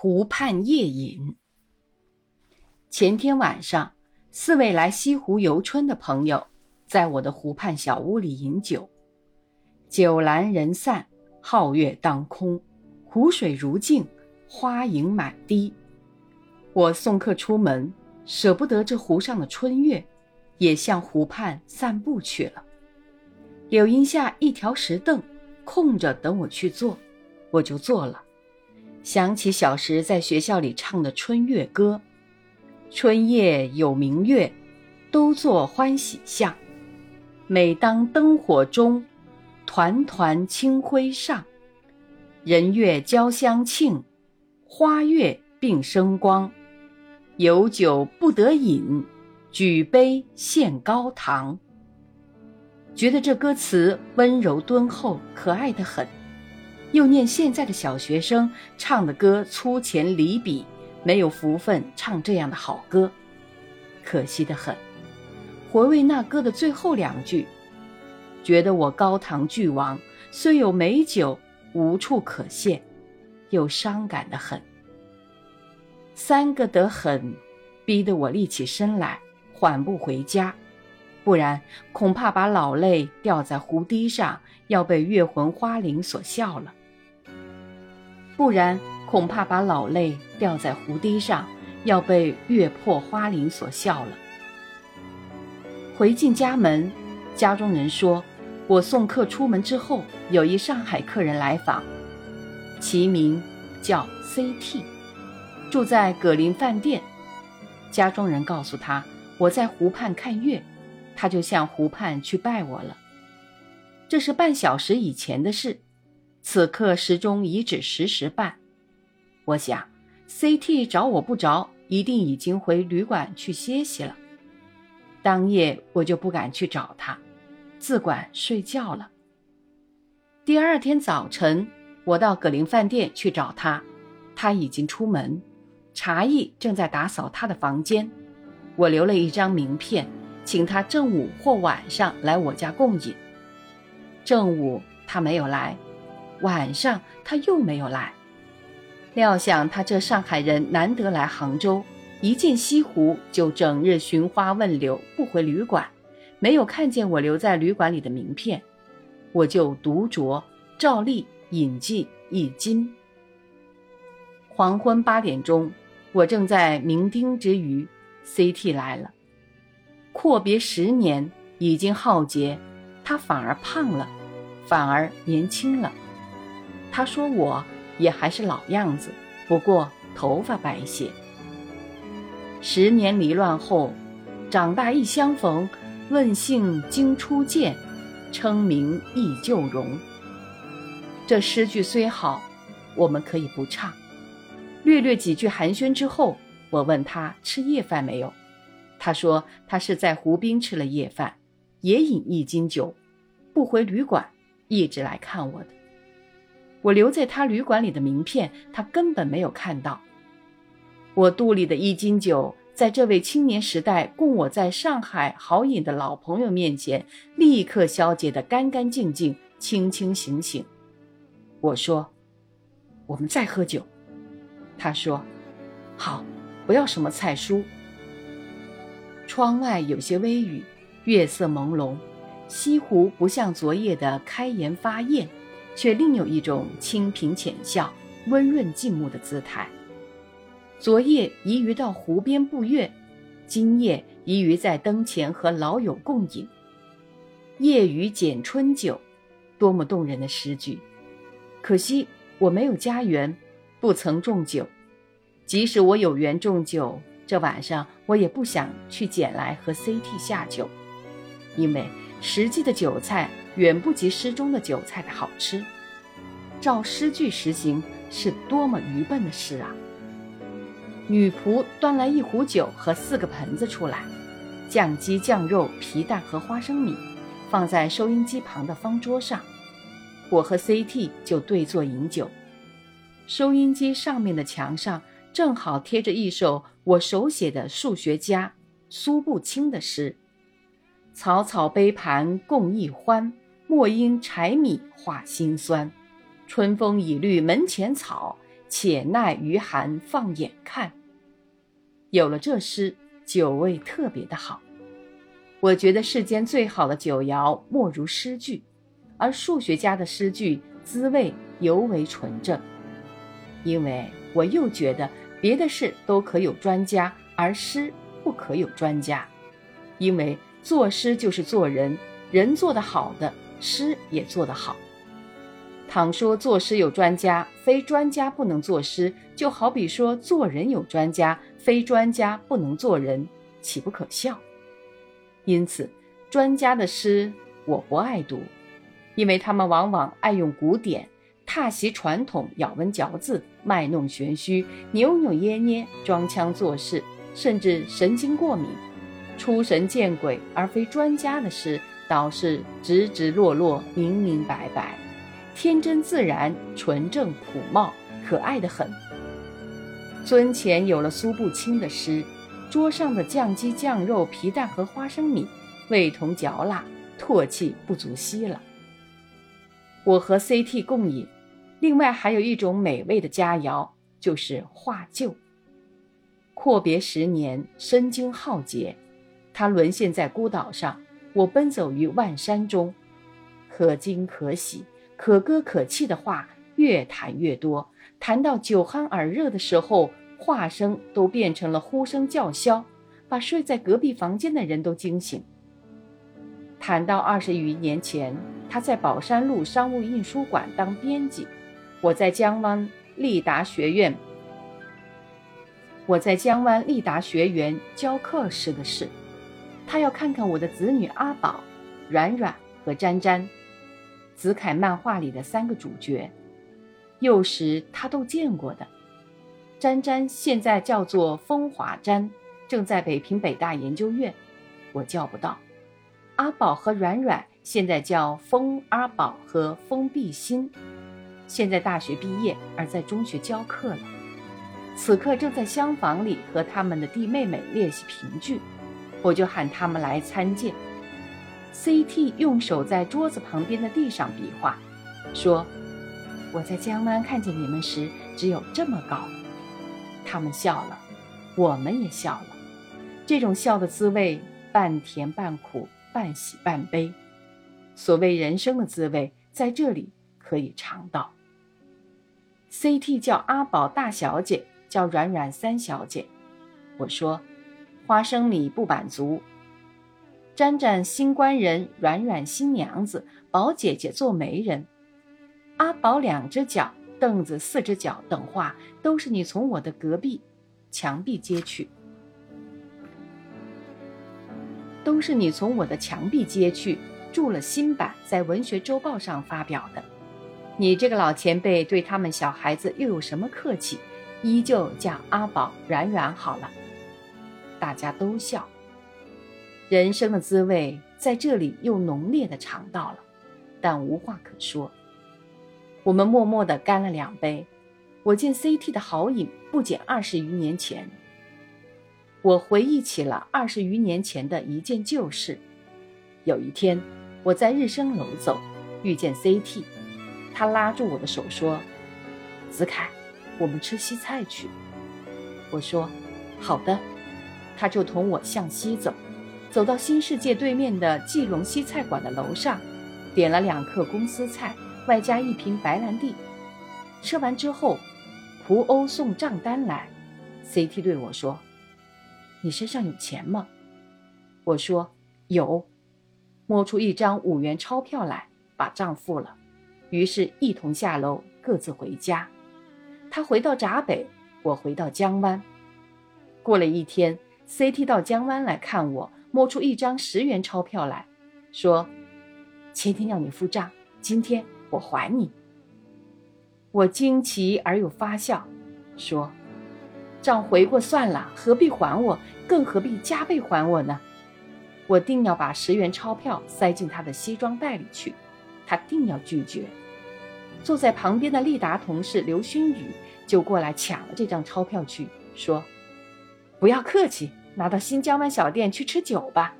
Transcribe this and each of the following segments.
湖畔夜饮。前天晚上，四位来西湖游春的朋友，在我的湖畔小屋里饮酒。酒阑人散，皓月当空，湖水如镜，花影满堤。我送客出门，舍不得这湖上的春月，也向湖畔散步去了。柳荫下一条石凳，空着等我去坐，我就坐了。想起小时在学校里唱的春月歌：“春夜有明月，都作欢喜相。每当灯火中。”团团清辉上，人月交相庆，花月并生光。有酒不得饮，举杯献高堂。觉得这歌词温柔敦厚，可爱的很。又念现在的小学生唱的歌粗浅离笔，没有福分唱这样的好歌，可惜的很。回味那歌的最后两句。觉得我高堂巨亡，虽有美酒，无处可献，又伤感的很。三个得很，逼得我立起身来，缓步回家，不然恐怕把老泪掉在湖堤上，要被月魂花灵所笑了。不然恐怕把老泪掉在湖堤上，要被月破花林所笑了。回进家门，家中人说。我送客出门之后，有一上海客人来访，其名叫 C.T，住在葛林饭店。家中人告诉他我在湖畔看月，他就向湖畔去拜我了。这是半小时以前的事，此刻时钟已指十时半。我想，C.T 找我不着，一定已经回旅馆去歇息了。当夜我就不敢去找他。自管睡觉了。第二天早晨，我到葛林饭店去找他，他已经出门，茶艺正在打扫他的房间。我留了一张名片，请他正午或晚上来我家共饮。正午他没有来，晚上他又没有来。料想他这上海人难得来杭州，一见西湖就整日寻花问柳，不回旅馆。没有看见我留在旅馆里的名片，我就独酌，照例饮尽一斤。黄昏八点钟，我正在酩酊之余，C.T 来了。阔别十年，已经浩劫，他反而胖了，反而年轻了。他说我也还是老样子，不过头发白些。十年离乱后，长大一相逢。问姓经初见，称名忆旧容。这诗句虽好，我们可以不唱。略略几句寒暄之后，我问他吃夜饭没有。他说他是在湖滨吃了夜饭，也饮一斤酒，不回旅馆，一直来看我的。我留在他旅馆里的名片，他根本没有看到。我肚里的一斤酒。在这位青年时代供我在上海豪饮的老朋友面前，立刻消解得干干净净、清清醒醒。我说：“我们再喝酒。”他说：“好，不要什么菜蔬。”窗外有些微雨，月色朦胧，西湖不像昨夜的开颜发艳，却另有一种清平浅笑、温润静穆的姿态。昨夜宜于到湖边步月，今夜宜于在灯前和老友共饮。夜雨剪春酒，多么动人的诗句！可惜我没有家园，不曾种酒。即使我有缘种酒，这晚上我也不想去捡来和 CT 下酒，因为实际的酒菜远不及诗中的韭菜的好吃。照诗句实行，是多么愚笨的事啊！女仆端来一壶酒和四个盆子出来，酱鸡、酱肉、皮蛋和花生米，放在收音机旁的方桌上。我和 CT 就对坐饮酒。收音机上面的墙上正好贴着一首我手写的数学家苏步青的诗：“草草杯盘共一欢，莫因柴米话辛酸。春风已绿门前草。”且耐于寒放眼看。有了这诗，酒味特别的好。我觉得世间最好的酒肴莫如诗句，而数学家的诗句滋味尤为纯正。因为我又觉得别的事都可有专家，而诗不可有专家。因为作诗就是做人，人做得好的，诗也做得好。倘说作诗有专家，非专家不能作诗，就好比说做人有专家，非专家不能做人，岂不可笑？因此，专家的诗我不爱读，因为他们往往爱用古典，踏袭传统，咬文嚼字，卖弄玄虚，扭扭捏捏，装腔作势，甚至神经过敏，出神见鬼。而非专家的诗，倒是直直落落，明明白白。天真自然、纯正朴茂、可爱的很。尊前有了苏步青的诗，桌上的酱鸡、酱肉、皮蛋和花生米，味同嚼蜡，唾弃不足惜了。我和 CT 共饮，另外还有一种美味的佳肴，就是画旧。阔别十年，身经浩劫，他沦陷在孤岛上，我奔走于万山中，可惊可喜。可歌可泣的话越谈越多，谈到酒酣耳热的时候，话声都变成了呼声叫嚣，把睡在隔壁房间的人都惊醒。谈到二十余年前，他在宝山路商务印书馆当编辑，我在江湾立达学院，我在江湾立达学园教课时的事，他要看看我的子女阿宝、软软和詹詹。子凯漫画里的三个主角，幼时他都见过的。詹詹现在叫做风华詹，正在北平北大研究院，我叫不到。阿宝和软软现在叫风阿宝和风碧心，现在大学毕业而在中学教课了，此刻正在厢房里和他们的弟妹妹练习评剧，我就喊他们来参见。C.T. 用手在桌子旁边的地上比划，说：“我在江湾看见你们时，只有这么高。”他们笑了，我们也笑了。这种笑的滋味，半甜半苦，半喜半悲。所谓人生的滋味，在这里可以尝到。C.T. 叫阿宝大小姐，叫软软三小姐。我说：“花生米不满足。”沾沾新官人，软软新娘子，宝姐姐做媒人，阿宝两只脚，凳子四只脚等话，都是你从我的隔壁墙壁接去，都是你从我的墙壁接去，铸了新版，在文学周报上发表的。你这个老前辈对他们小孩子又有什么客气？依旧叫阿宝、软软好了，大家都笑。人生的滋味在这里又浓烈的尝到了，但无话可说。我们默默的干了两杯。我见 CT 的好饮不减二十余年前。我回忆起了二十余年前的一件旧事。有一天，我在日升楼走，遇见 CT，他拉住我的手说：“子凯，我们吃西菜去。”我说：“好的。”他就同我向西走。走到新世界对面的季龙西菜馆的楼上，点了两客公司菜，外加一瓶白兰地。吃完之后，蒲欧送账单来，CT 对我说：“你身上有钱吗？”我说：“有。”摸出一张五元钞票来，把账付了，于是一同下楼，各自回家。他回到闸北，我回到江湾。过了一天，CT 到江湾来看我。摸出一张十元钞票来，说：“前天要你付账，今天我还你。”我惊奇而又发笑，说：“账回过算了，何必还我？更何必加倍还我呢？”我定要把十元钞票塞进他的西装袋里去，他定要拒绝。坐在旁边的利达同事刘勋宇就过来抢了这张钞票去，说：“不要客气。”拿到新疆湾小店去吃酒吧，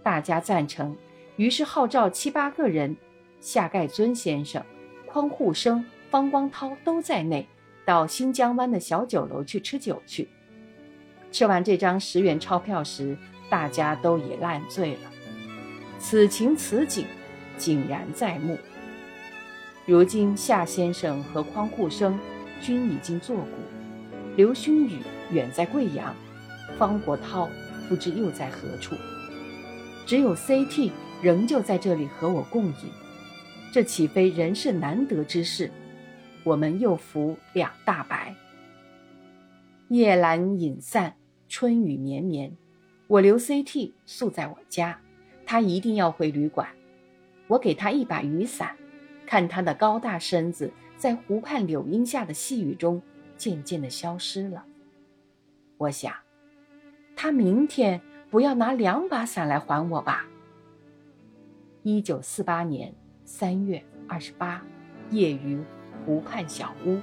大家赞成，于是号召七八个人，夏盖尊先生、匡护生、方光涛都在内，到新疆湾的小酒楼去吃酒去。吃完这张十元钞票时，大家都已烂醉了。此情此景，井然在目。如今夏先生和匡护生均已经作古，刘勋宇远在贵阳，方国涛不知又在何处，只有 CT 仍旧在这里和我共饮，这岂非人世难得之事？我们又服两大白。夜阑隐散，春雨绵绵，我留 CT 宿在我家，他一定要回旅馆，我给他一把雨伞。看他的高大身子在湖畔柳荫下的细雨中渐渐的消失了。我想，他明天不要拿两把伞来还我吧。一九四八年三月二十八，夜于湖畔小屋。